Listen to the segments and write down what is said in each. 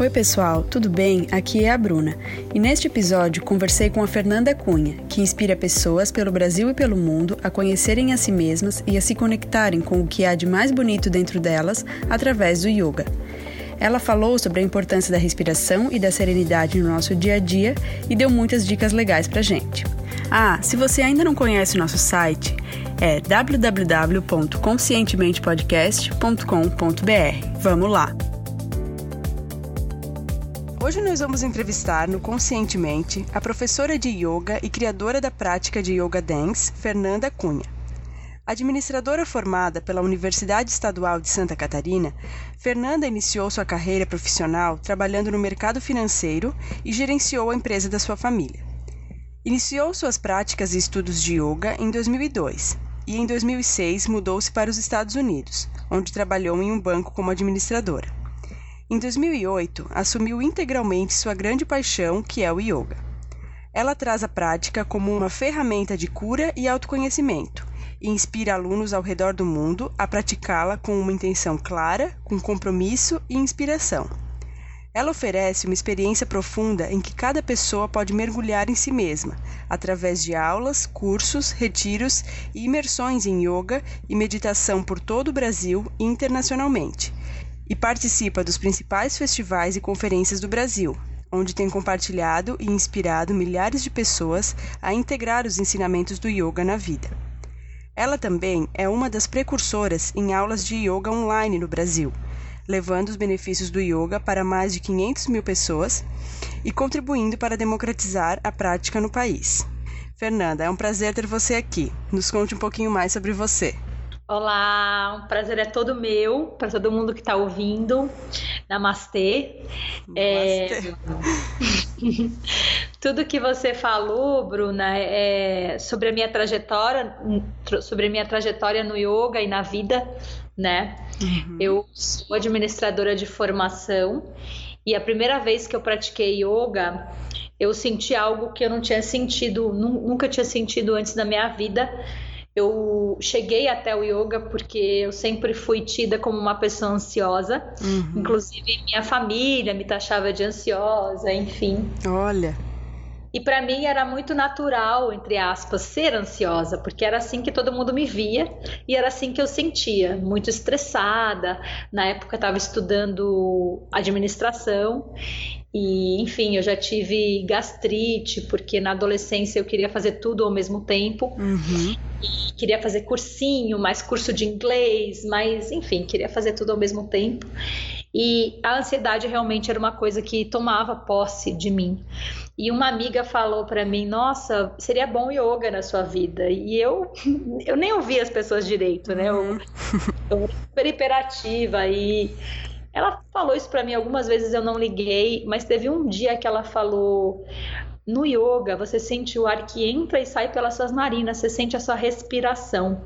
Oi, pessoal, tudo bem? Aqui é a Bruna. E neste episódio conversei com a Fernanda Cunha, que inspira pessoas pelo Brasil e pelo mundo a conhecerem a si mesmas e a se conectarem com o que há de mais bonito dentro delas através do yoga. Ela falou sobre a importância da respiração e da serenidade no nosso dia a dia e deu muitas dicas legais pra gente. Ah, se você ainda não conhece o nosso site, é www.conscientementepodcast.com.br. Vamos lá! Hoje nós vamos entrevistar no Conscientemente a professora de yoga e criadora da prática de yoga dance, Fernanda Cunha. Administradora formada pela Universidade Estadual de Santa Catarina, Fernanda iniciou sua carreira profissional trabalhando no mercado financeiro e gerenciou a empresa da sua família. Iniciou suas práticas e estudos de yoga em 2002 e em 2006 mudou-se para os Estados Unidos, onde trabalhou em um banco como administradora. Em 2008, assumiu integralmente sua grande paixão, que é o yoga. Ela traz a prática como uma ferramenta de cura e autoconhecimento e inspira alunos ao redor do mundo a praticá-la com uma intenção clara, com compromisso e inspiração. Ela oferece uma experiência profunda em que cada pessoa pode mergulhar em si mesma, através de aulas, cursos, retiros e imersões em yoga e meditação por todo o Brasil e internacionalmente e participa dos principais festivais e conferências do Brasil, onde tem compartilhado e inspirado milhares de pessoas a integrar os ensinamentos do yoga na vida. Ela também é uma das precursoras em aulas de yoga online no Brasil, levando os benefícios do yoga para mais de 500 mil pessoas e contribuindo para democratizar a prática no país. Fernanda, é um prazer ter você aqui. Nos conte um pouquinho mais sobre você. Olá, um prazer é todo meu, para todo mundo que está ouvindo. Namastê. Namastê. É... Tudo que você falou, Bruna, é sobre a minha trajetória, sobre a minha trajetória no yoga e na vida, né? Uhum. Eu sou administradora de formação e a primeira vez que eu pratiquei yoga, eu senti algo que eu não tinha sentido, nunca tinha sentido antes na minha vida eu cheguei até o yoga porque eu sempre fui tida como uma pessoa ansiosa. Uhum. Inclusive, minha família me taxava de ansiosa, enfim. Olha. E para mim era muito natural, entre aspas, ser ansiosa, porque era assim que todo mundo me via e era assim que eu sentia, muito estressada. Na época estava estudando administração e, enfim, eu já tive gastrite, porque na adolescência eu queria fazer tudo ao mesmo tempo. Uhum. E queria fazer cursinho, mais curso de inglês, mas, enfim, queria fazer tudo ao mesmo tempo. E a ansiedade realmente era uma coisa que tomava posse de mim. E uma amiga falou para mim: Nossa, seria bom yoga na sua vida. E eu, eu nem ouvia as pessoas direito, né? Eu, uhum. eu era super hiperativa e ela falou isso para mim algumas vezes, eu não liguei, mas teve um dia que ela falou: no yoga, você sente o ar que entra e sai pelas suas narinas, você sente a sua respiração.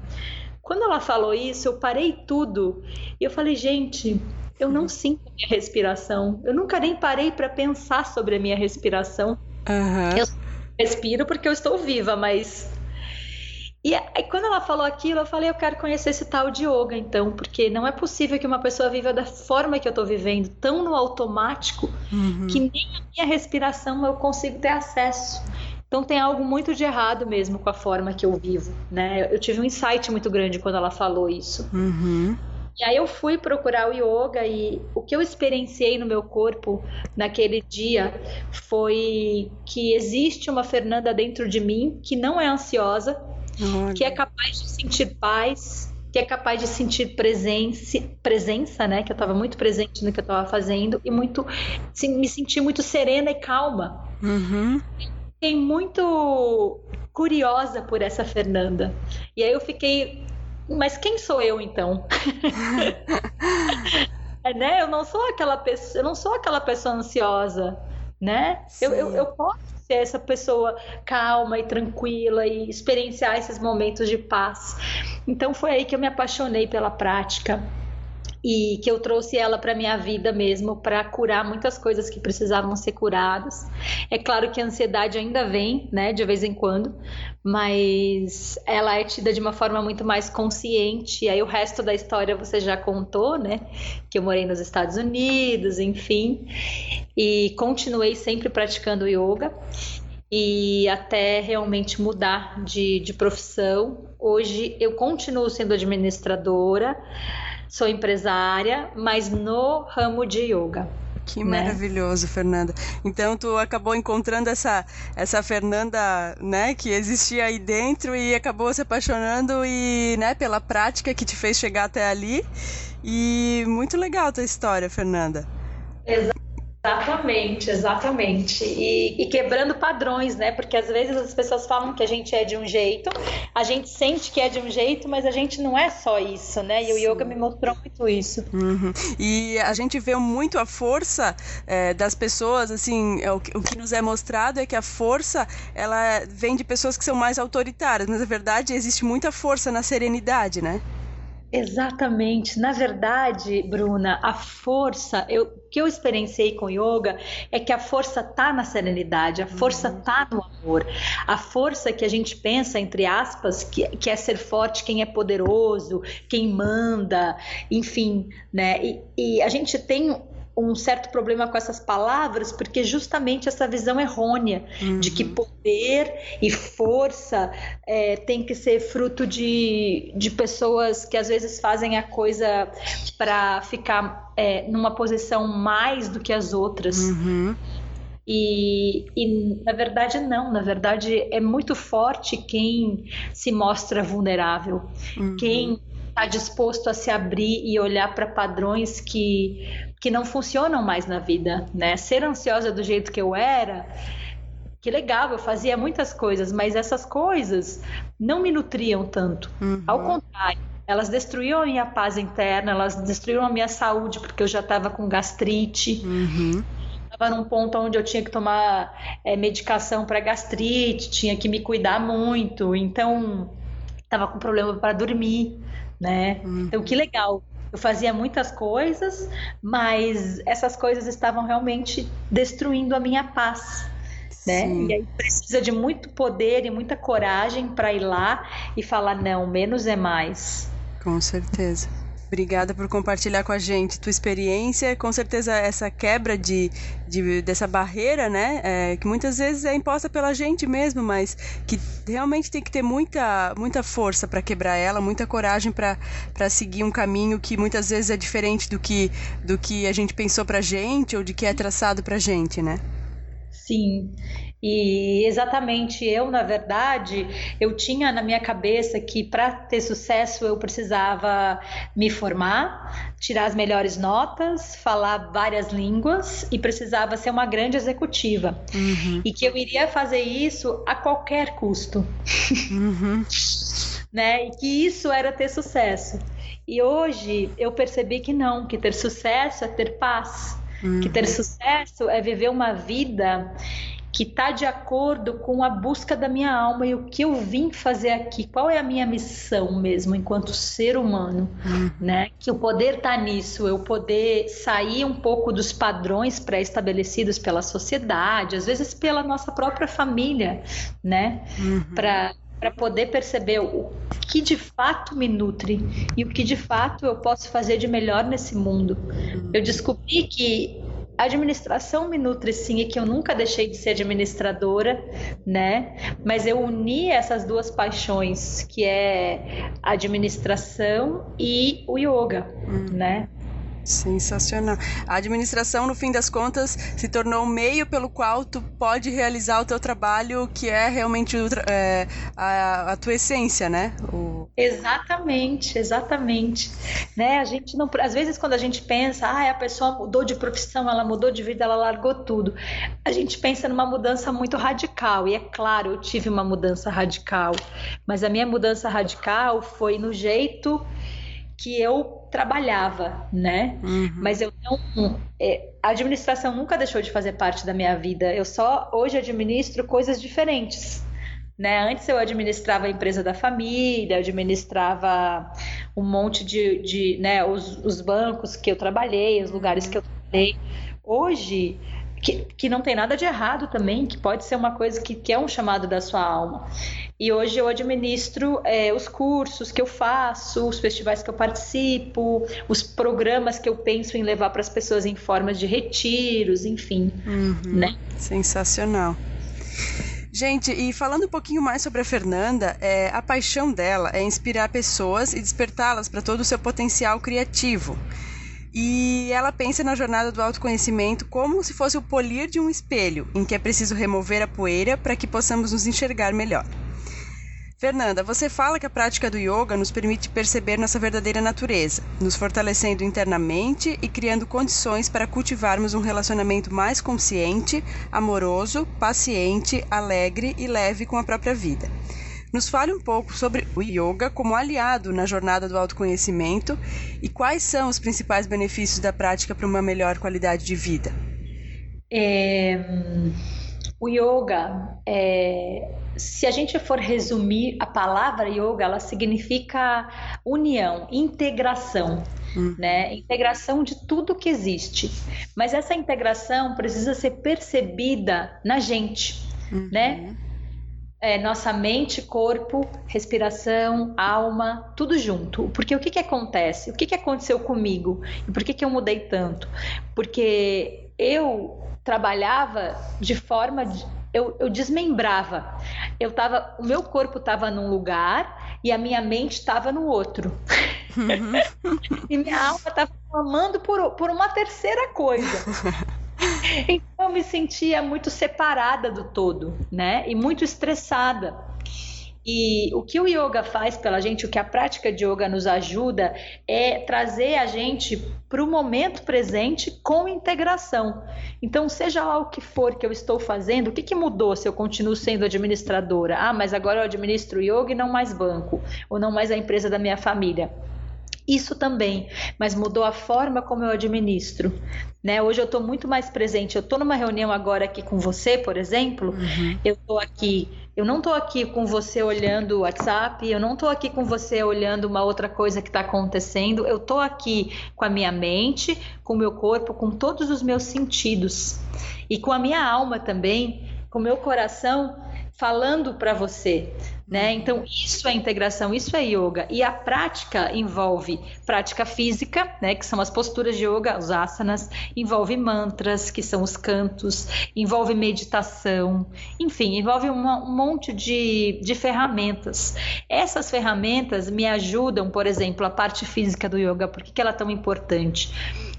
Quando ela falou isso, eu parei tudo e eu falei: gente, eu não sinto minha respiração. Eu nunca nem parei para pensar sobre a minha respiração. Uhum. Eu respiro porque eu estou viva, mas e aí, quando ela falou aquilo, eu falei, eu quero conhecer esse tal de yoga, então, porque não é possível que uma pessoa viva da forma que eu estou vivendo, tão no automático, uhum. que nem a minha respiração eu consigo ter acesso. Então tem algo muito de errado mesmo com a forma que eu vivo, né? Eu tive um insight muito grande quando ela falou isso. Uhum. E aí eu fui procurar o yoga e o que eu experienciei no meu corpo naquele dia foi que existe uma Fernanda dentro de mim que não é ansiosa, Olha. que é capaz de sentir paz, que é capaz de sentir presença, presença, né? Que eu estava muito presente no que eu estava fazendo e muito me senti muito serena e calma. Uhum. Fiquei muito curiosa por essa Fernanda. E aí eu fiquei, mas quem sou eu então? é, né? Eu não sou aquela pessoa, eu não sou aquela pessoa ansiosa, né? Eu, eu, eu posso ser essa pessoa calma e tranquila e experienciar esses momentos de paz. Então foi aí que eu me apaixonei pela prática. e que eu trouxe ela para minha vida mesmo para curar muitas coisas que precisavam ser curadas. É claro que a ansiedade ainda vem, né, de vez em quando, mas ela é tida de uma forma muito mais consciente. E aí o resto da história você já contou, né? Que eu morei nos Estados Unidos, enfim, e continuei sempre praticando yoga e até realmente mudar de, de profissão. Hoje eu continuo sendo administradora sou empresária, mas no ramo de yoga. Que né? maravilhoso, Fernanda. Então tu acabou encontrando essa essa Fernanda, né, que existia aí dentro e acabou se apaixonando e, né, pela prática que te fez chegar até ali. E muito legal a tua história, Fernanda. Exato. Exatamente, exatamente. E, e, quebrando padrões, né? Porque às vezes as pessoas falam que a gente é de um jeito, a gente sente que é de um jeito, mas a gente não é só isso, né? E Sim. o yoga me mostrou muito isso. Uhum. E a gente vê muito a força é, das pessoas, assim, é, o, o, que nos é mostrado é que a força ela vem de pessoas que são mais autoritárias, mas na verdade existe muita força na serenidade, né? Exatamente. Na verdade, Bruna, a força, eu, o que eu experienciei com yoga é que a força tá na serenidade, a força uhum. tá no amor. A força que a gente pensa, entre aspas, que, que é ser forte, quem é poderoso, quem manda, enfim, né? E, e a gente tem um certo problema com essas palavras, porque justamente essa visão errônea uhum. de que uhum. poder e força é, tem que ser fruto de, de pessoas que às vezes fazem a coisa para ficar é, numa posição mais do que as outras. Uhum. E, e, na verdade não, na verdade é muito forte quem se mostra vulnerável, uhum. quem está disposto a se abrir e olhar para padrões que, que não funcionam mais na vida, né? Ser ansiosa do jeito que eu era, que legal, eu fazia muitas coisas, mas essas coisas não me nutriam tanto. Uhum. Ao contrário, elas destruíam a minha paz interna, elas destruíam a minha saúde, porque eu já estava com gastrite. Uhum estava num ponto onde eu tinha que tomar é, medicação para gastrite, tinha que me cuidar muito, então estava com problema para dormir né? Uhum. Então, que legal. Eu fazia muitas coisas, mas essas coisas estavam realmente destruindo a minha paz. Né? E aí precisa de muito poder e muita coragem para ir lá e falar não, menos é mais. Com certeza. Obrigada por compartilhar com a gente tua experiência. Com certeza essa quebra de, de dessa barreira, né, é, que muitas vezes é imposta pela gente mesmo, mas que realmente tem que ter muita, muita força para quebrar ela, muita coragem para seguir um caminho que muitas vezes é diferente do que do que a gente pensou para gente ou de que é traçado para gente, né? Sim, e exatamente eu, na verdade, eu tinha na minha cabeça que para ter sucesso eu precisava me formar, tirar as melhores notas, falar várias línguas e precisava ser uma grande executiva. Uhum. E que eu iria fazer isso a qualquer custo. Uhum. né? E que isso era ter sucesso. E hoje eu percebi que não, que ter sucesso é ter paz. Uhum. Que ter sucesso é viver uma vida que está de acordo com a busca da minha alma e o que eu vim fazer aqui, qual é a minha missão mesmo enquanto ser humano, uhum. né? Que o poder tá nisso, eu poder sair um pouco dos padrões pré-estabelecidos pela sociedade, às vezes pela nossa própria família, né? Uhum. Para para poder perceber o que de fato me nutre e o que de fato eu posso fazer de melhor nesse mundo. Uhum. Eu descobri que a administração me nutre sim e que eu nunca deixei de ser administradora, né? Mas eu uni essas duas paixões, que é a administração e o yoga, hum. né? Sensacional. A administração, no fim das contas, se tornou o meio pelo qual tu pode realizar o teu trabalho, que é realmente é, a, a, tua essência, né? O... Exatamente, exatamente. Né? A gente não, às vezes quando a gente pensa, ah, a pessoa mudou de profissão, ela mudou de vida, ela largou tudo. A gente pensa numa mudança muito radical. E é claro, eu tive uma mudança radical, mas a minha mudança radical foi no jeito que eu trabalhava, né? Uhum. Mas eu não. É, a administração nunca deixou de fazer parte da minha vida. Eu só hoje administro coisas diferentes. Né? Antes eu administrava a empresa da família, administrava um monte de, de né, os, os bancos que eu trabalhei, os lugares que eu trabalhei. Hoje, que, que não tem nada de errado também, que pode ser uma coisa que, que é um chamado da sua alma. E hoje eu administro é, os cursos que eu faço, os festivais que eu participo, os programas que eu penso em levar para as pessoas em formas de retiros, enfim. Uhum, né? Sensacional. Gente, e falando um pouquinho mais sobre a Fernanda, é, a paixão dela é inspirar pessoas e despertá-las para todo o seu potencial criativo. E ela pensa na jornada do autoconhecimento como se fosse o polir de um espelho, em que é preciso remover a poeira para que possamos nos enxergar melhor. Fernanda, você fala que a prática do yoga nos permite perceber nossa verdadeira natureza, nos fortalecendo internamente e criando condições para cultivarmos um relacionamento mais consciente, amoroso, paciente, alegre e leve com a própria vida. Nos fale um pouco sobre o yoga como aliado na jornada do autoconhecimento e quais são os principais benefícios da prática para uma melhor qualidade de vida. É, o yoga é, se a gente for resumir a palavra yoga, ela significa união, integração. Uhum. Né? Integração de tudo que existe. Mas essa integração precisa ser percebida na gente, uhum. né? É, nossa mente, corpo, respiração, alma, tudo junto. Porque o que, que acontece? O que, que aconteceu comigo? E por que, que eu mudei tanto? Porque eu trabalhava de forma de, eu, eu desmembrava. Eu tava, o meu corpo estava num lugar e a minha mente estava no outro. Uhum. e minha alma estava clamando por, por uma terceira coisa. Então eu me sentia muito separada do todo, né? E muito estressada. E o que o yoga faz pela gente, o que a prática de yoga nos ajuda, é trazer a gente para o momento presente com integração. Então, seja lá o que for que eu estou fazendo, o que, que mudou se eu continuo sendo administradora? Ah, mas agora eu administro yoga e não mais banco, ou não mais a empresa da minha família. Isso também, mas mudou a forma como eu administro. Né? Hoje eu estou muito mais presente. Eu estou numa reunião agora aqui com você, por exemplo. Uhum. Eu estou aqui eu não estou aqui com você olhando o WhatsApp, eu não estou aqui com você olhando uma outra coisa que está acontecendo, eu estou aqui com a minha mente, com o meu corpo, com todos os meus sentidos e com a minha alma também, com o meu coração falando para você, né? Então isso é integração, isso é yoga e a prática envolve prática física, né? Que são as posturas de yoga, os asanas, envolve mantras, que são os cantos, envolve meditação, enfim, envolve uma, um monte de, de ferramentas. Essas ferramentas me ajudam, por exemplo, a parte física do yoga. Por que, que ela é tão importante?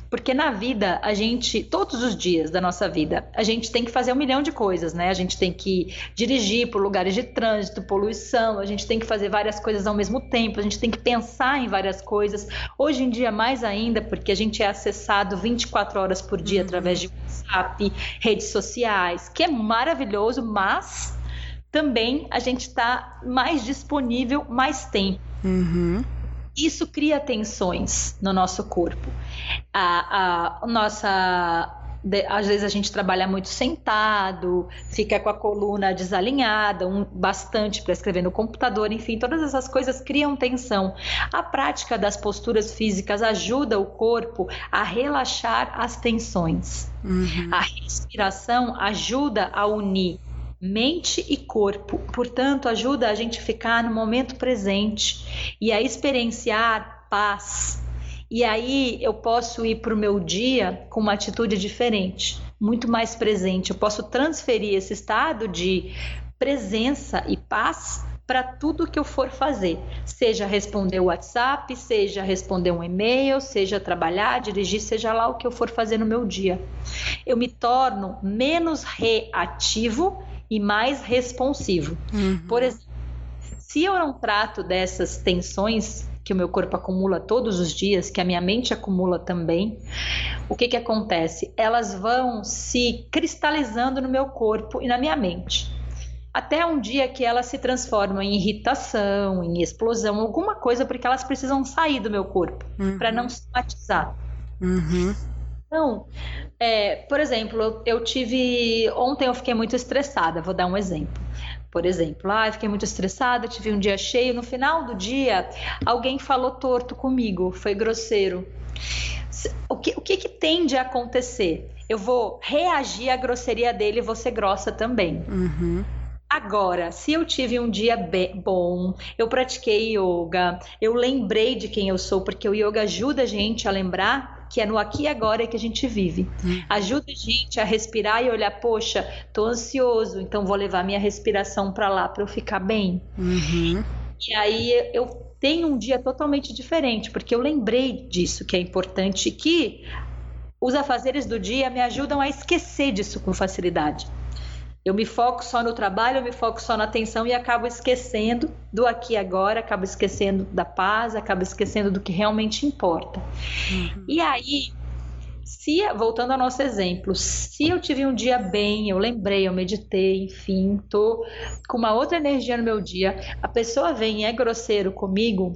Porque na vida, a gente, todos os dias da nossa vida, a gente tem que fazer um milhão de coisas, né? A gente tem que dirigir por lugares de trânsito, poluição, a gente tem que fazer várias coisas ao mesmo tempo, a gente tem que pensar em várias coisas. Hoje em dia, mais ainda, porque a gente é acessado 24 horas por dia uhum. através de WhatsApp, redes sociais, que é maravilhoso, mas também a gente está mais disponível mais tempo. Uhum. Isso cria tensões no nosso corpo. A, a nossa às vezes a gente trabalha muito sentado, fica com a coluna desalinhada, um, bastante para escrever no computador, enfim, todas essas coisas criam tensão. A prática das posturas físicas ajuda o corpo a relaxar as tensões. Uhum. A respiração ajuda a unir mente e corpo. Portanto, ajuda a gente ficar no momento presente e a experienciar paz. E aí eu posso ir para o meu dia com uma atitude diferente, muito mais presente. Eu posso transferir esse estado de presença e paz para tudo que eu for fazer, seja responder o WhatsApp, seja responder um e-mail, seja trabalhar, dirigir, seja lá o que eu for fazer no meu dia. Eu me torno menos reativo e mais responsivo. Uhum. Por exemplo, se eu não trato dessas tensões que o meu corpo acumula todos os dias, que a minha mente acumula também, o que, que acontece? Elas vão se cristalizando no meu corpo e na minha mente. Até um dia que elas se transformam em irritação, em explosão, alguma coisa, porque elas precisam sair do meu corpo uhum. para não somatizar. Uhum. Então, é, por exemplo, eu tive. Ontem eu fiquei muito estressada, vou dar um exemplo. Por exemplo, ah, fiquei muito estressada, tive um dia cheio, no final do dia alguém falou torto comigo, foi grosseiro. O que, o que, que tende a acontecer? Eu vou reagir à grosseria dele e vou ser grossa também. Uhum. Agora, se eu tive um dia bom, eu pratiquei yoga, eu lembrei de quem eu sou, porque o yoga ajuda a gente a lembrar que é no aqui e agora que a gente vive. Ajuda a gente a respirar e olhar, poxa, tô ansioso, então vou levar minha respiração para lá para eu ficar bem. Uhum. E aí eu tenho um dia totalmente diferente, porque eu lembrei disso que é importante que os afazeres do dia me ajudam a esquecer disso com facilidade. Eu me foco só no trabalho, eu me foco só na atenção e acabo esquecendo do aqui e agora, acabo esquecendo da paz, acabo esquecendo do que realmente importa. Uhum. E aí, se voltando ao nosso exemplo, se eu tive um dia bem, eu lembrei, eu meditei, enfim, tô com uma outra energia no meu dia, a pessoa vem e é grosseiro comigo,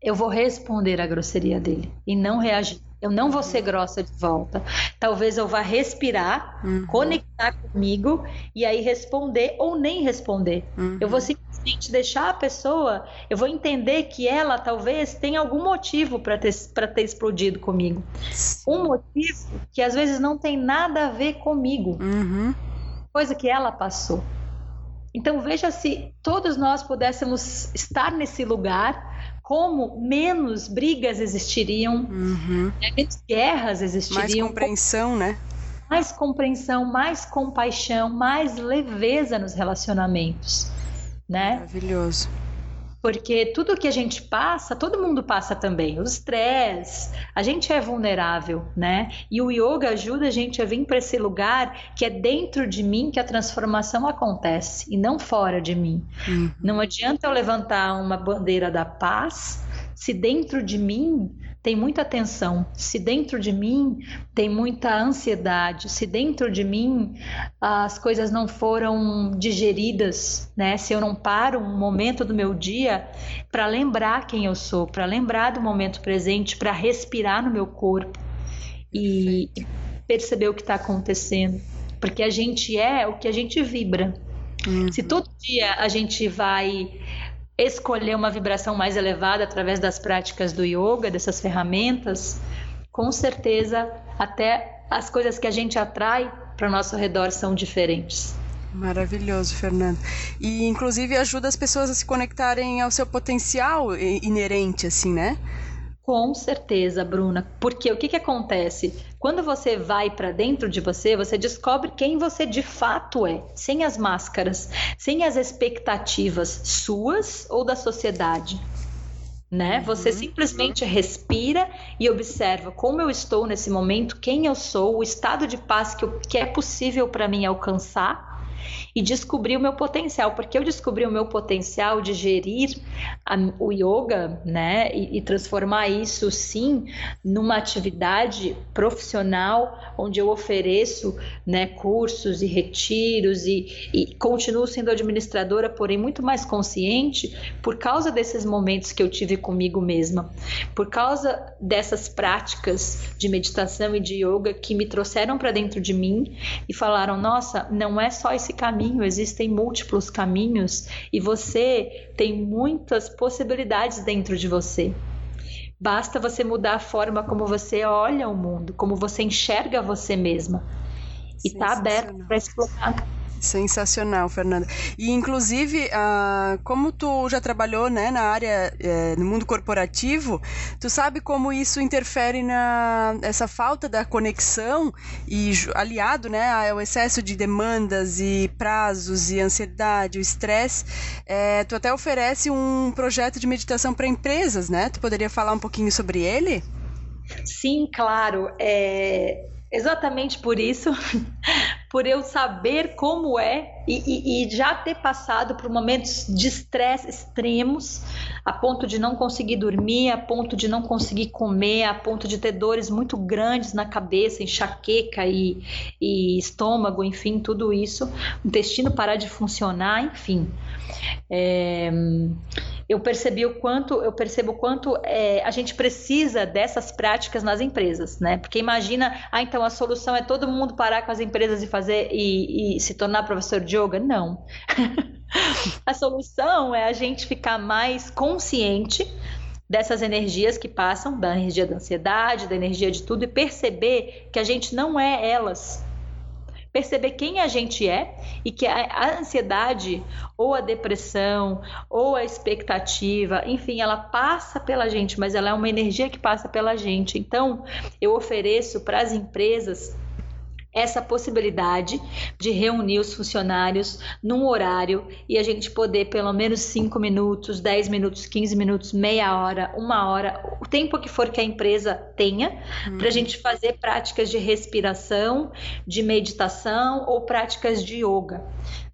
eu vou responder a grosseria dele e não reagir. Eu não vou ser grossa de volta. Talvez eu vá respirar, uhum. conectar comigo e aí responder ou nem responder. Uhum. Eu vou simplesmente deixar a pessoa, eu vou entender que ela talvez tenha algum motivo para ter, ter explodido comigo. Um motivo que às vezes não tem nada a ver comigo. Uhum. Coisa que ela passou. Então veja se todos nós pudéssemos estar nesse lugar como menos brigas existiriam, uhum. né, menos guerras existiriam. Mais compreensão, né? Mais compreensão, mais compaixão, mais leveza nos relacionamentos, né? Maravilhoso. Porque tudo que a gente passa, todo mundo passa também. O estresse, a gente é vulnerável, né? E o yoga ajuda a gente a vir para esse lugar que é dentro de mim que a transformação acontece e não fora de mim. Uhum. Não adianta eu levantar uma bandeira da paz se dentro de mim tem muita tensão, se dentro de mim tem muita ansiedade, se dentro de mim as coisas não foram digeridas, né? Se eu não paro um momento do meu dia para lembrar quem eu sou, para lembrar do momento presente, para respirar no meu corpo e, perceber o que está acontecendo, porque a gente é o que a gente vibra. Uhum. Se todo dia a gente vai escolher uma vibração mais elevada através das práticas do yoga, dessas ferramentas, com certeza até as coisas que a gente atrai para o nosso redor são diferentes. Maravilhoso, Fernando. E inclusive ajuda as pessoas a se conectarem ao seu potencial inerente, assim, né? Com certeza, Bruna. Porque o que, que acontece? Quando você vai para dentro de você, você descobre quem você de fato é, sem as máscaras, sem as expectativas suas ou da sociedade. Né? Uhum, você simplesmente uhum. respira e observa como eu estou nesse momento, quem eu sou, o estado de paz que, eu, que é possível para mim alcançar e descobri o meu potencial, porque eu descobri o meu potencial de gerir a, o yoga, né, e, e, transformar isso sim numa atividade profissional onde eu ofereço, né, cursos e retiros e, e continuo sendo administradora, porém muito mais consciente por causa desses momentos que eu tive comigo mesma, por causa dessas práticas de meditação e de yoga que me trouxeram para dentro de mim e falaram: nossa, não é só esse caminho, existem múltiplos caminhos e você tem muitas possibilidades dentro de você. Basta você mudar a forma como você olha o mundo, como você enxerga você mesma. E está aberto para explorar. Sensacional, Fernanda. E inclusive, ah, como tu já trabalhou né, na área, eh, no mundo corporativo, tu sabe como isso interfere na essa falta da conexão e aliado né, ao excesso de demandas e prazos e ansiedade, o estresse. Eh, tu até oferece um projeto de meditação para empresas, né? Tu poderia falar um pouquinho sobre ele? Sim, claro. É Exatamente por isso, por eu saber como é e, e, e, já ter passado por momentos de estresse extremos, a ponto de não conseguir dormir, a ponto de não conseguir comer, a ponto de ter dores muito grandes na cabeça, enxaqueca e, e estômago, enfim, tudo isso, o intestino parar de funcionar, enfim. É, eu percebi o quanto, eu percebo o quanto é, a gente precisa dessas práticas nas empresas, né? Porque imagina, ah, então a solução é todo mundo parar com as empresas e fazer e, e se tornar professor de yoga? Não. A solução é a gente ficar mais consciente dessas energias que passam, da energia da ansiedade, da energia de tudo, e perceber que a gente não é elas. Perceber quem a gente é e que a, ansiedade, ou a depressão, ou a expectativa, enfim, ela passa pela gente, mas ela é uma energia que passa pela gente. Então, eu ofereço para as empresas essa possibilidade de reunir os funcionários num horário e a gente poder pelo menos 5 minutos, 10 minutos, 15 minutos, meia hora, uma hora, o tempo que for que a empresa tenha, uhum. para a gente fazer práticas de respiração, de meditação ou práticas de yoga.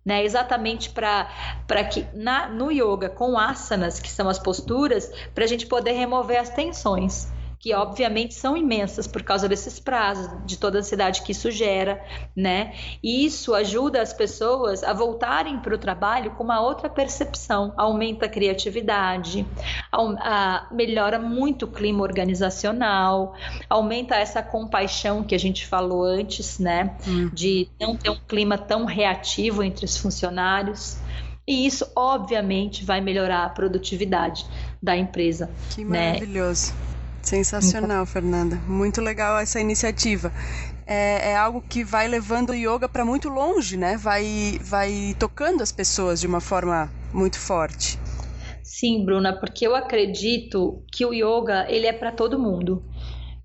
Né, exatamente para que na, no yoga, com asanas, que são as posturas, para a gente poder remover as tensões que obviamente são imensas por causa desses prazos, de toda a ansiedade que isso gera, né? E isso ajuda as pessoas a voltarem para o trabalho com uma outra percepção, aumenta a criatividade, a, melhora muito o clima organizacional, aumenta essa compaixão que a gente falou antes, né? Hum. De não ter um clima tão reativo entre os funcionários. E isso, obviamente, vai melhorar a produtividade da empresa. Que né? maravilhoso. Né? Sensacional, Fernanda. Muito legal essa iniciativa. É, é algo que vai levando o yoga para muito longe, né? Vai, vai tocando as pessoas de uma forma muito forte. Sim, Bruna, porque eu acredito que o yoga ele é para todo mundo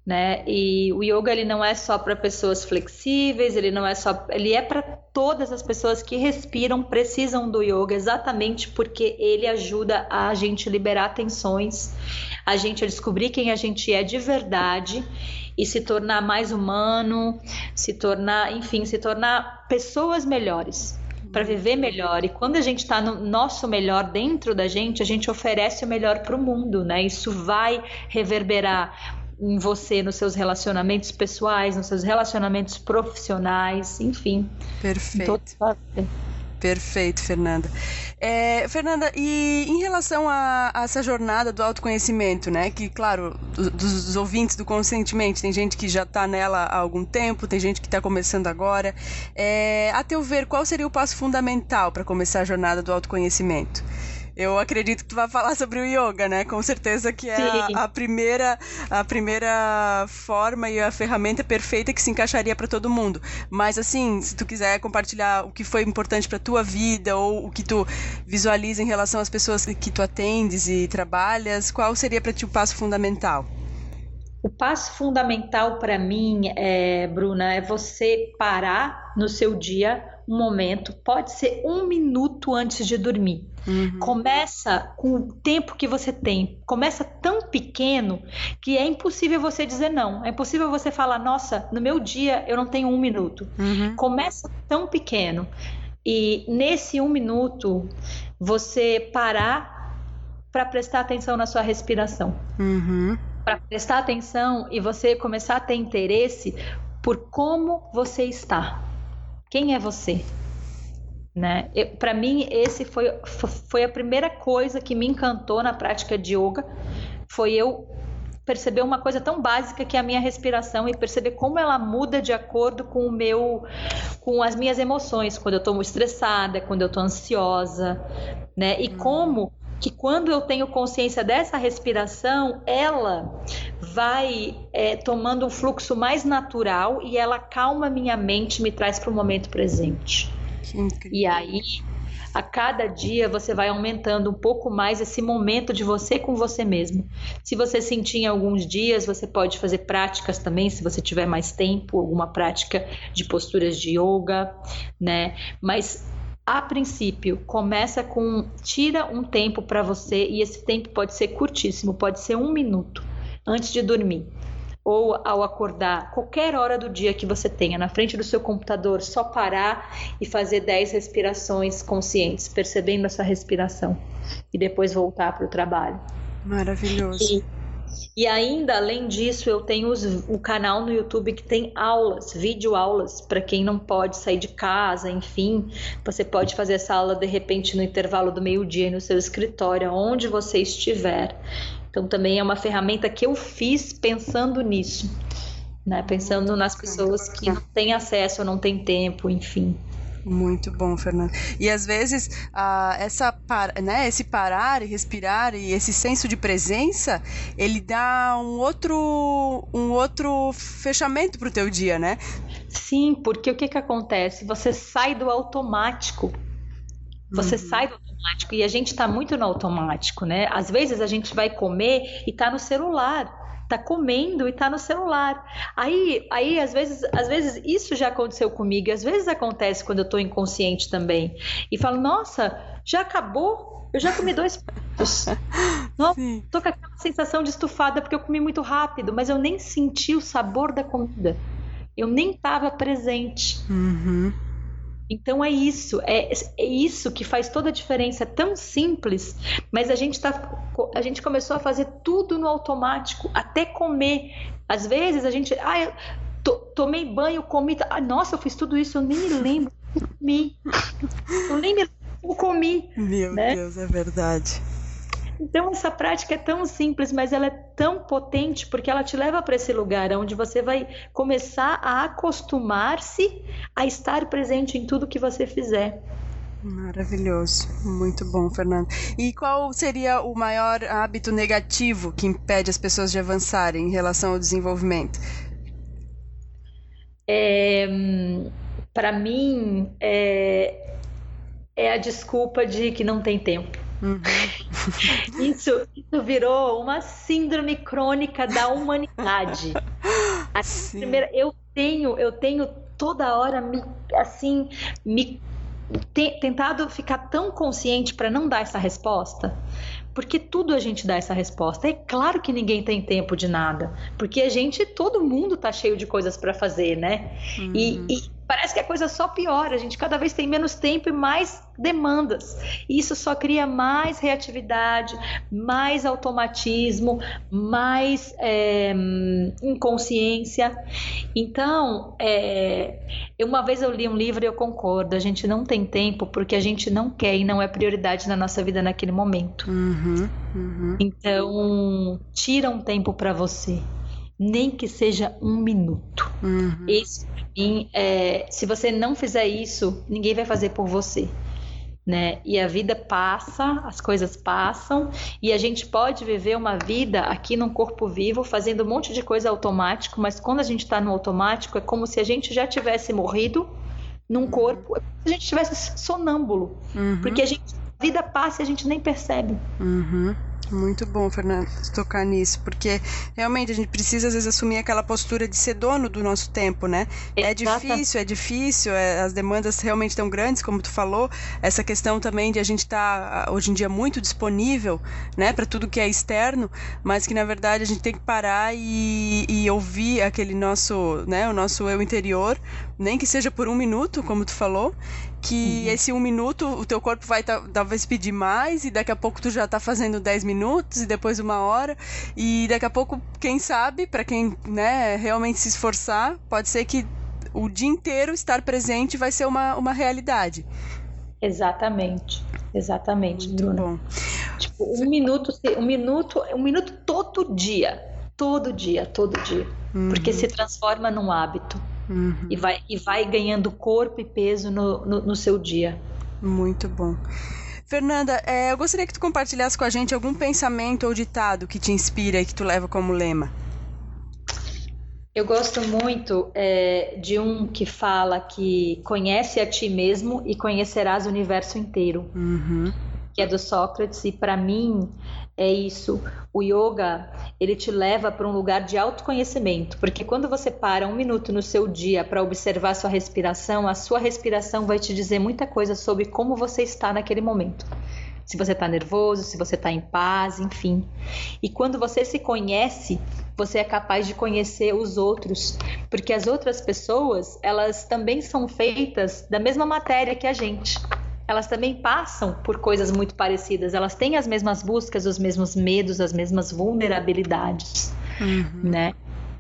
né? E o yoga ele não é só para pessoas flexíveis, ele não é só, ele é para todas as pessoas que respiram precisam do yoga, exatamente porque ele ajuda a gente liberar tensões, a gente a descobrir quem a gente é de verdade e se tornar mais humano, se tornar, enfim, se tornar pessoas melhores para viver melhor. E quando a gente está no nosso melhor dentro da gente, a gente oferece o melhor para o mundo, né? Isso vai reverberar em você, nos seus relacionamentos pessoais, nos seus relacionamentos profissionais, enfim. Perfeito. Perfeito, Fernanda. É, Fernanda, e em relação a, a, essa jornada do autoconhecimento, né? Que, claro, dos, dos ouvintes do consentimento, tem gente que já está nela há algum tempo, tem gente que está começando agora. É, a teu ver, qual seria o passo fundamental para começar a jornada do autoconhecimento? Eu acredito que tu vai falar sobre o yoga, né? Com certeza que é a, a, primeira a primeira forma e a ferramenta perfeita que se encaixaria para todo mundo. Mas assim, se tu quiser compartilhar o que foi importante para tua vida ou o que tu visualiza em relação às pessoas que tu atendes e trabalhas, qual seria para ti o passo fundamental? O passo fundamental para mim, é, Bruna, é você parar no seu dia um momento, pode ser um minuto antes de dormir. Uhum. Começa com o tempo que você tem. Começa tão pequeno que é impossível você dizer não. É impossível você falar, nossa, no meu dia eu não tenho um minuto. Uhum. Começa tão pequeno. E nesse um minuto, você parar para prestar atenção na sua respiração. Uhum. Para prestar atenção e você começar a ter interesse por como você está. Quem é você? Né? Para mim, esse foi, foi a primeira coisa que me encantou na prática de yoga, foi eu perceber uma coisa tão básica que é a minha respiração e perceber como ela muda de acordo com o meu com as minhas emoções, quando eu estou estressada, quando eu estou ansiosa, né? E hum. como que quando eu tenho consciência dessa respiração, ela vai é, tomando um fluxo mais natural e ela calma minha mente, me traz para o momento presente. E aí, a cada dia você vai aumentando um pouco mais esse momento de você com você mesmo. Se você sentir em alguns dias, você pode fazer práticas também, se você tiver mais tempo, alguma prática de posturas de yoga, né? Mas a princípio, começa com tira um tempo para você e esse tempo pode ser curtíssimo, pode ser um minuto antes de dormir ou ao acordar, qualquer hora do dia que você tenha na frente do seu computador, só parar e fazer 10 respirações conscientes, percebendo essa respiração e depois voltar para o trabalho. Maravilhoso. E, e ainda, além disso, eu tenho os, o canal no YouTube que tem aulas, vídeo aulas, para quem não pode sair de casa, enfim. Você pode fazer essa aula de repente no intervalo do meio-dia no seu escritório, onde você estiver. Então também é uma ferramenta que eu fiz pensando nisso, né? Pensando nas pessoas que não têm acesso ou não têm tempo, enfim. Muito bom, Fernando. E às vezes uh, essa né, esse parar e respirar e esse senso de presença, ele dá um outro um outro fechamento para o teu dia, né? Sim, porque o que que acontece? Você sai do automático. Você uhum. sai do automático e a gente está muito no automático, né? Às vezes a gente vai comer e está no celular tá comendo e tá no celular. Aí, aí às vezes, às vezes isso já aconteceu comigo, às vezes acontece quando eu tô inconsciente também. E falo, nossa, já acabou? Eu já comi dois pratos. Não, tô com aquela sensação de estufada porque eu comi muito rápido, mas eu nem senti o sabor da comida. Eu nem estava presente. Uhum. Então é isso, é, é, isso que faz toda a diferença. É tão simples, mas a gente tá, a gente começou a fazer tudo no automático, até comer. Às vezes a gente, ah, eu to, tomei banho, comi, ah, nossa, eu fiz tudo isso, eu nem me lembro, eu comi, eu nem me lembro, eu comi. Meu né? Deus, é verdade. Então essa prática é tão simples, mas ela é tão potente porque ela te leva para esse lugar onde você vai começar a acostumar-se a estar presente em tudo que você fizer. Maravilhoso, muito bom, Fernando. E qual seria o maior hábito negativo que impede as pessoas de avançarem em relação ao desenvolvimento? É, para mim, é, é a desculpa de que não tem tempo. Uhum. Isso, isso virou uma síndrome crônica da humanidade. primeira, eu tenho, eu tenho toda hora me assim me te, tentado ficar tão consciente para não dar essa resposta, porque tudo a gente dá essa resposta. É claro que ninguém tem tempo de nada, porque a gente, todo mundo tá cheio de coisas para fazer, né? Uhum. E, e parece que a coisa só piora, a gente cada vez tem menos tempo e mais demandas. E isso só cria mais reatividade, mais automatismo, mais é, inconsciência. Então, é, uma vez eu li um livro e eu concordo, a gente não tem tempo porque a gente não quer e não é prioridade na nossa vida naquele momento. Uhum, uhum. Então, tira um tempo para você nem que seja um minuto. Uhum. Esse, mim, é, se você não fizer isso, ninguém vai fazer por você. Né? E a vida passa, as coisas passam, e a gente pode viver uma vida aqui num corpo vivo, fazendo um monte de coisa automático, mas quando a gente está no automático, é como se a gente já tivesse morrido num uhum. corpo, é como se a gente tivesse sonâmbulo, uhum. porque a gente a vida passa e a gente nem percebe. Uhum. Muito bom, Fernando, tocar nisso, porque realmente a gente precisa às vezes assumir aquela postura de ser dono do nosso tempo, né? É difícil, é difícil, é, as demandas realmente tão grandes, como tu falou, essa questão também de a gente estar tá, hoje em dia muito disponível, né, para tudo que é externo, mas que na verdade a gente tem que parar e, e ouvir aquele nosso, né, o nosso eu interior, nem que seja por um minuto, como tu falou, que uhum. esse um minuto o teu corpo vai talvez pedir mais e daqui a pouco tu já tá fazendo 10 minutos e depois uma hora e daqui a pouco quem sabe para quem né realmente se esforçar pode ser que o dia inteiro estar presente vai ser uma, uma realidade exatamente exatamente Muito Bruna. bom tipo um minuto um minuto um minuto todo dia todo dia todo dia uhum. porque se transforma num hábito Uhum. E, vai, e vai ganhando corpo e peso no, no, no seu dia. Muito bom. Fernanda, é, eu gostaria que tu compartilhasse com a gente algum pensamento ou ditado que te inspira e que tu leva como lema. Eu gosto muito é, de um que fala que conhece a ti mesmo e conhecerás o universo inteiro. Uhum. Que é do Sócrates, e para mim é isso. O yoga, ele te leva para um lugar de autoconhecimento, porque quando você para um minuto no seu dia para observar sua respiração, a sua respiração vai te dizer muita coisa sobre como você está naquele momento. Se você está nervoso, se você está em paz, enfim. E quando você se conhece, você é capaz de conhecer os outros, porque as outras pessoas, elas também são feitas da mesma matéria que a gente elas também passam por coisas muito parecidas. Elas têm as mesmas buscas, os mesmos medos, as mesmas vulnerabilidades, uhum. né?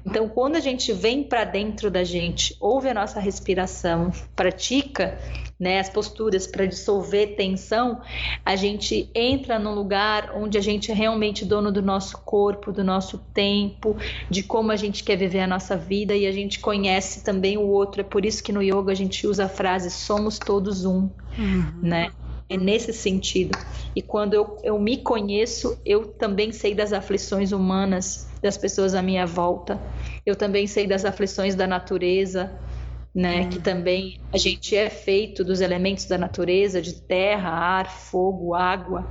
Então, quando a gente vem para dentro da gente, ouve a nossa respiração, pratica né, as posturas para dissolver tensão, a gente entra num lugar onde a gente é realmente dono do nosso corpo, do nosso tempo, de como a gente quer viver a nossa vida e a gente conhece também o outro. É por isso que no yoga a gente usa a frase somos todos um, uhum. né? É nesse sentido. E quando eu, eu me conheço, eu também sei das aflições humanas das pessoas à minha volta. Eu também sei das aflições da natureza, né? Hum. Que também a gente é feito dos elementos da natureza, de terra, ar, fogo, água.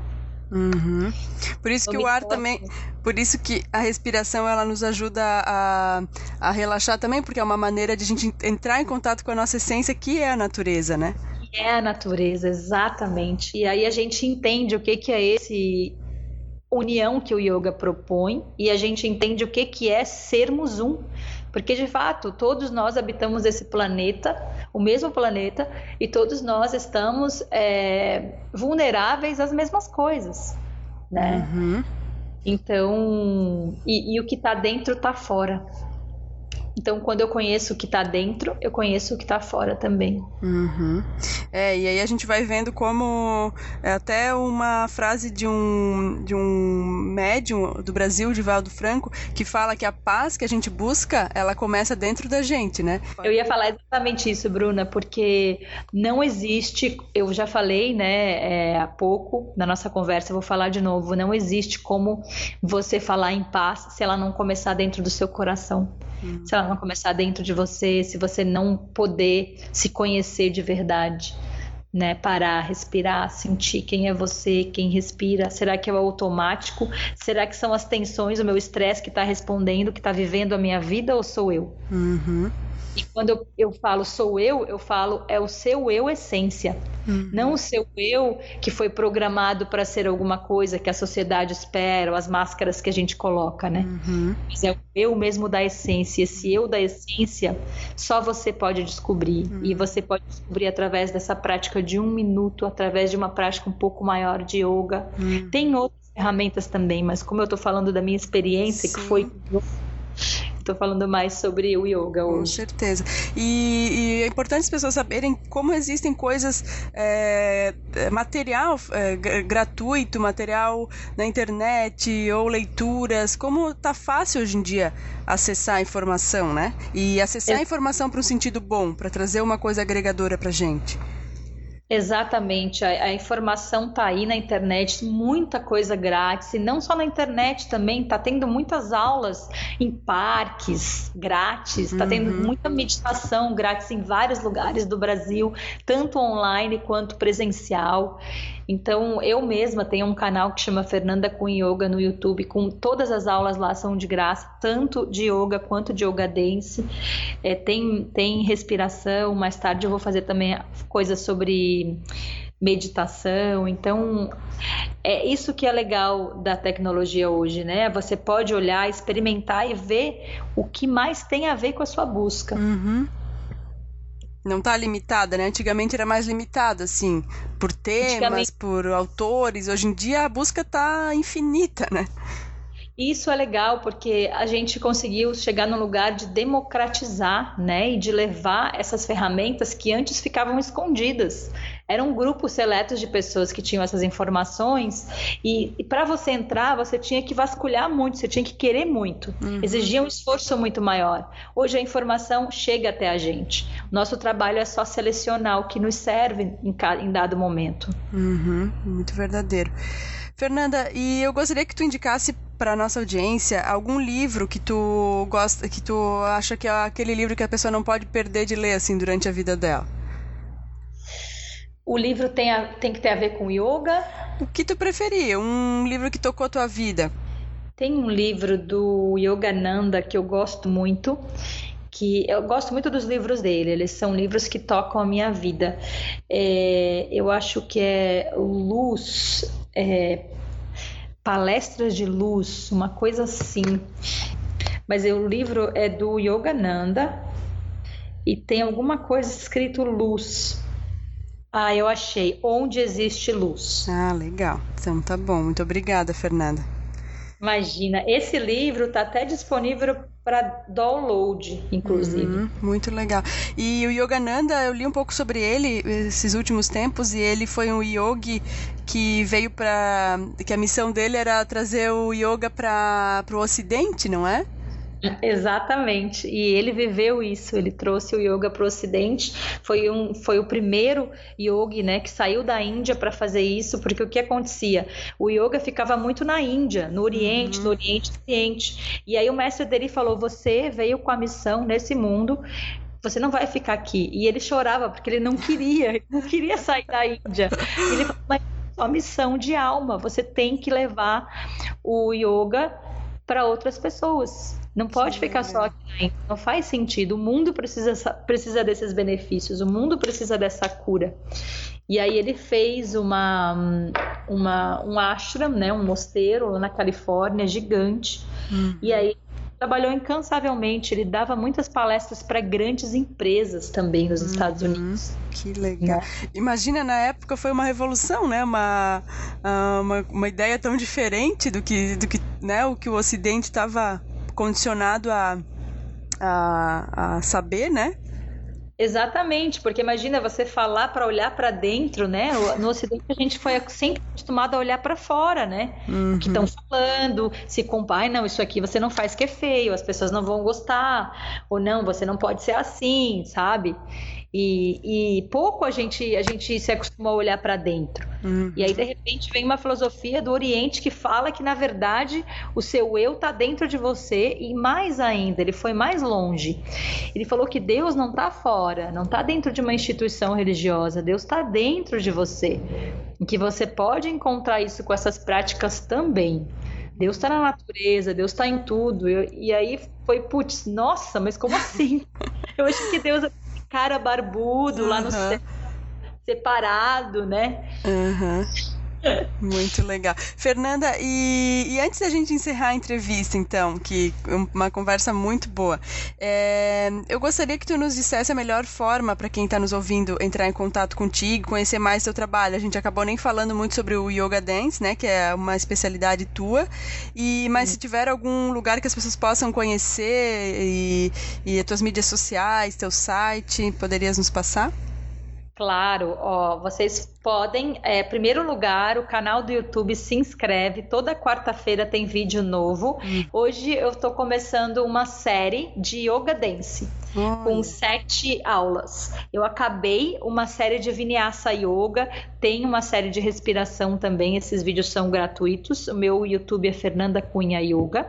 Uhum. Por isso que o ar também, por isso que a respiração ela nos ajuda a, a relaxar também, porque é uma maneira de a gente entrar em contato com a nossa essência, que é a natureza, né? É a natureza, exatamente. E aí a gente entende o que, que é esse união que o yoga propõe e a gente entende o que, que é sermos um. Porque de fato, todos nós habitamos esse planeta, o mesmo planeta, e todos nós estamos é, vulneráveis às mesmas coisas, né? Uhum. Então, e, e o que está dentro está fora. Então, quando eu conheço o que está dentro, eu conheço o que está fora também. Uhum. É, e aí a gente vai vendo como é até uma frase de um, de um médium do Brasil, de Valdo Franco, que fala que a paz que a gente busca, ela começa dentro da gente, né? Eu ia falar exatamente isso, Bruna, porque não existe, eu já falei, né, é, há pouco na nossa conversa, eu vou falar de novo, não existe como você falar em paz se ela não começar dentro do seu coração. Hum. Se ela não começar dentro de você, se você não poder se conhecer de verdade, né? Parar, respirar, sentir quem é você, quem respira. Será que é o automático? Será que são as tensões, o meu estresse que está respondendo, que está vivendo a minha vida ou sou eu? Uhum. E quando eu, eu falo sou eu, eu falo é o seu eu essência. Uhum. Não o seu eu que foi programado para ser alguma coisa que a sociedade espera, ou as máscaras que a gente coloca, né? Uhum. Mas é o eu mesmo da essência. Esse eu da essência só você pode descobrir. Uhum. E você pode descobrir através dessa prática de um minuto, através de uma prática um pouco maior de yoga. Uhum. Tem outras ferramentas também, mas como eu estou falando da minha experiência, Sim. que foi Estou falando mais sobre o yoga hoje. Com certeza. E, e, é importante as pessoas saberem como existem coisas, é, é material é, gratuito, material na internet ou leituras, como tá fácil hoje em dia acessar a informação, né? E acessar a informação para um sentido bom, para trazer uma coisa agregadora para gente. Exatamente, a, a informação tá aí na internet, muita coisa grátis, e não só na internet também, tá tendo muitas aulas em parques grátis, tá tendo uhum. muita meditação grátis em vários lugares do Brasil, tanto online quanto presencial. Então, eu mesma tenho um canal que chama Fernanda com Yoga no YouTube, com todas as aulas lá são de graça, tanto de yoga quanto de yoga dance. É, tem, tem respiração, mais tarde eu vou fazer também coisas sobre meditação. Então, é isso que é legal da tecnologia hoje, né? Você pode olhar, experimentar e ver o que mais tem a ver com a sua busca. Uhum não está limitada, né? Antigamente era mais limitada, assim, por temas, por autores. Hoje em dia a busca está infinita, né? Isso é legal porque a gente conseguiu chegar no lugar de democratizar, né, e de levar essas ferramentas que antes ficavam escondidas. Eram grupos seletos de pessoas que tinham essas informações e, e para você entrar, você tinha que vasculhar muito, você tinha que querer muito. Uhum. Exigia um esforço muito maior. Hoje a informação chega até a gente. Nosso trabalho é só selecionar o que nos serve em, em dado momento. Uhum. Muito verdadeiro. Fernanda, e eu gostaria que tu indicasse para nossa audiência algum livro que tu gosta, que tu acha que é aquele livro que a pessoa não pode perder de ler assim durante a vida dela. O livro tem, a, tem que ter a ver com yoga? O que tu preferir? Um livro que tocou a tua vida? Tem um livro do Yogananda que eu gosto muito, que eu gosto muito dos livros dele, eles são livros que tocam a minha vida. É, eu acho que é Luz, é, Palestras de Luz, uma coisa assim. Mas o livro é do Yogananda e tem alguma coisa escrito luz. Ah, eu achei. Onde existe luz. Ah, legal. Então tá bom. Muito obrigada, Fernanda. Imagina, esse livro está até disponível para download, inclusive. Uhum, muito legal. E o Yogananda, eu li um pouco sobre ele esses últimos tempos e ele foi um yogi que veio para que a missão dele era trazer o yoga para o Ocidente, não é? Exatamente. E ele viveu isso. Ele trouxe o yoga para o Ocidente. Foi, um, foi o primeiro yogi né, que saiu da Índia para fazer isso, porque o que acontecia? O yoga ficava muito na Índia, no Oriente, uhum. no Oriente Oriente. E aí o mestre dele falou: Você veio com a missão nesse mundo você não vai ficar aqui. E ele chorava porque ele não queria, ele não queria sair da Índia. Ele falou, mas é uma missão de alma, você tem que levar o yoga para outras pessoas. Não pode Sim, ficar só aqui, não faz sentido. O mundo precisa, precisa desses benefícios, o mundo precisa dessa cura. E aí ele fez uma, uma um ashram, né, um mosteiro lá na Califórnia, gigante. Uhum. E aí trabalhou incansavelmente, ele dava muitas palestras para grandes empresas também nos uhum. Estados Unidos. Que legal. Né? Imagina, na época foi uma revolução, né? Uma, ah, uma, uma ideia tão diferente do que, do que né, o que o Ocidente estava condicionado a, a, a saber, né? Exatamente, porque imagina você falar para olhar para dentro, né? No Ocidente a gente foi sempre acostumado a olhar para fora, né? Uhum. Que estão falando, se compara, não, isso aqui você não faz que é feio, as pessoas não vão gostar, ou não, você não pode ser assim, sabe? E, e pouco a gente, a gente se acostumou a olhar para dentro. Uhum. E aí, de repente, vem uma filosofia do Oriente que fala que, na verdade, o seu eu está dentro de você e mais ainda, ele foi mais longe. Ele falou que Deus não está fora, não está dentro de uma instituição religiosa, Deus está dentro de você. E que você pode encontrar isso com essas práticas também. Deus está na natureza, Deus está em tudo. e aí foi, putz, nossa, mas como assim? Eu acho que Deus cara barbudo uhum. lá no céu, separado, né? Uhum. Muito legal. Fernanda, e, e, antes da gente encerrar a entrevista, então, que uma conversa muito boa, é, eu gostaria que tu nos dissesse a melhor forma para quem está nos ouvindo entrar em contato contigo, conhecer mais seu trabalho. A gente acabou nem falando muito sobre o Yoga Dance, né, que é uma especialidade tua, e mas se tiver algum lugar que as pessoas possam conhecer e, e as tuas mídias sociais, teu site, poderias nos passar? Claro, ó, vocês podem, é, primeiro lugar, o canal do YouTube se inscreve. Toda quarta-feira tem vídeo novo. Hum. Hoje eu estou começando uma série de yoga dance com sete aulas. Eu acabei uma série de Vinyasa Yoga, tem uma série de respiração também. Esses vídeos são gratuitos. O meu YouTube é Fernanda Cunha Yoga.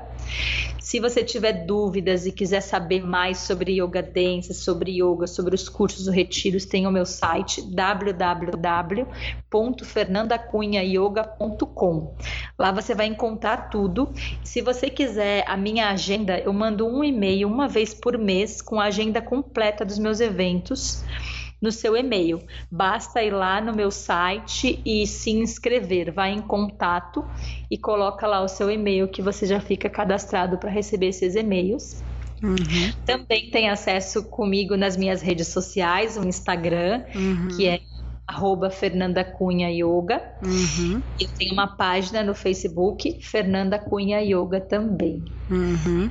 Se você tiver dúvidas e quiser saber mais sobre yoga dance, sobre yoga, sobre os cursos ou retiros, tem o meu site www.fernandacunhayoga.com. Lá você vai encontrar tudo. Se você quiser a minha agenda, eu mando um e-mail uma vez por mês com a agenda completa dos meus eventos no seu e-mail. Basta ir lá no meu site e se inscrever. Vai em contato e coloca lá o seu e-mail que você já fica cadastrado para receber esses e-mails. Uhum. Também tem acesso comigo nas minhas redes sociais, o Instagram, uhum. que é arroba Fernanda Cunha Yoga. Uhum. E eu tenho uma página no Facebook, Fernanda Cunha Yoga também. Uhum.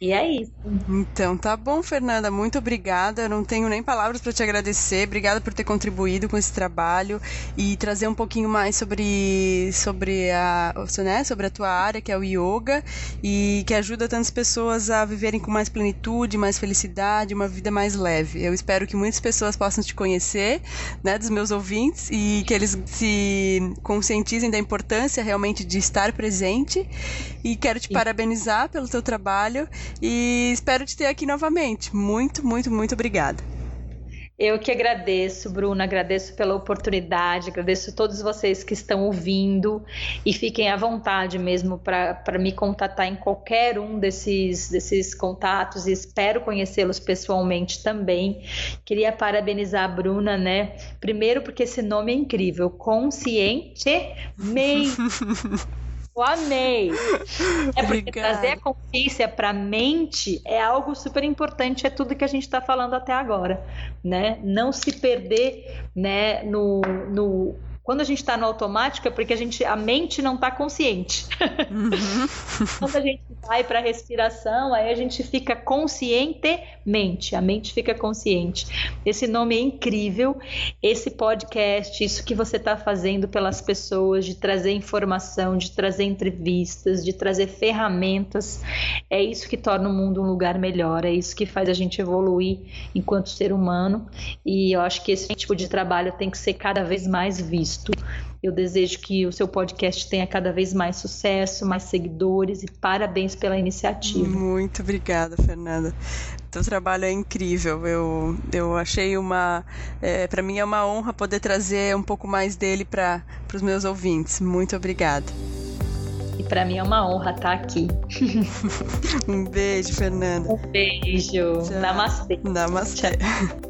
E é isso. Então, tá bom, Fernanda. Muito obrigada. Eu não tenho nem palavras para te agradecer. Obrigada por ter contribuído com esse trabalho e trazer um pouquinho mais sobre, sobre, a, né, sobre a tua área, que é o yoga, e que ajuda tantas pessoas a viverem com mais plenitude, mais felicidade, uma vida mais leve. Eu espero que muitas pessoas possam te conhecer, né, dos meus ouvintes, e que eles se conscientizem da importância realmente de estar presente. E quero te Sim. parabenizar pelo teu trabalho e espero te ter aqui novamente. Muito, muito, muito obrigada. Eu que agradeço, Bruna, agradeço pela oportunidade, agradeço a todos vocês que estão ouvindo e fiquem à vontade mesmo para me contatar em qualquer um desses, desses contatos e espero conhecê-los pessoalmente também. Queria parabenizar a Bruna, né? Primeiro porque esse nome é incrível, Conscientemente. Eu amei. É porque trazer a consciência para a mente é algo super importante, é tudo que a gente está falando até agora, né? Não se perder, né, no, no Quando a gente está no automático é porque a, gente, a mente não está consciente. Uhum. Quando a gente vai para a respiração, aí a gente fica conscientemente, a mente fica consciente. Esse nome é incrível. Esse podcast, isso que você está fazendo pelas pessoas, de trazer informação, de trazer entrevistas, de trazer ferramentas, é isso que torna o mundo um lugar melhor, é isso que faz a gente evoluir enquanto ser humano. E eu acho que esse tipo de trabalho tem que ser cada vez mais visto. Eu desejo que o seu podcast tenha cada vez mais sucesso, mais seguidores e parabéns pela iniciativa. Muito obrigada, Fernanda. Teu trabalho é incrível. Eu, eu achei uma. É, para mim é uma honra poder trazer um pouco mais dele para os meus ouvintes. Muito obrigada. E para mim é uma honra estar aqui. um beijo, Fernanda. Um beijo. Tchau. Namastê. Namastê. Tchau.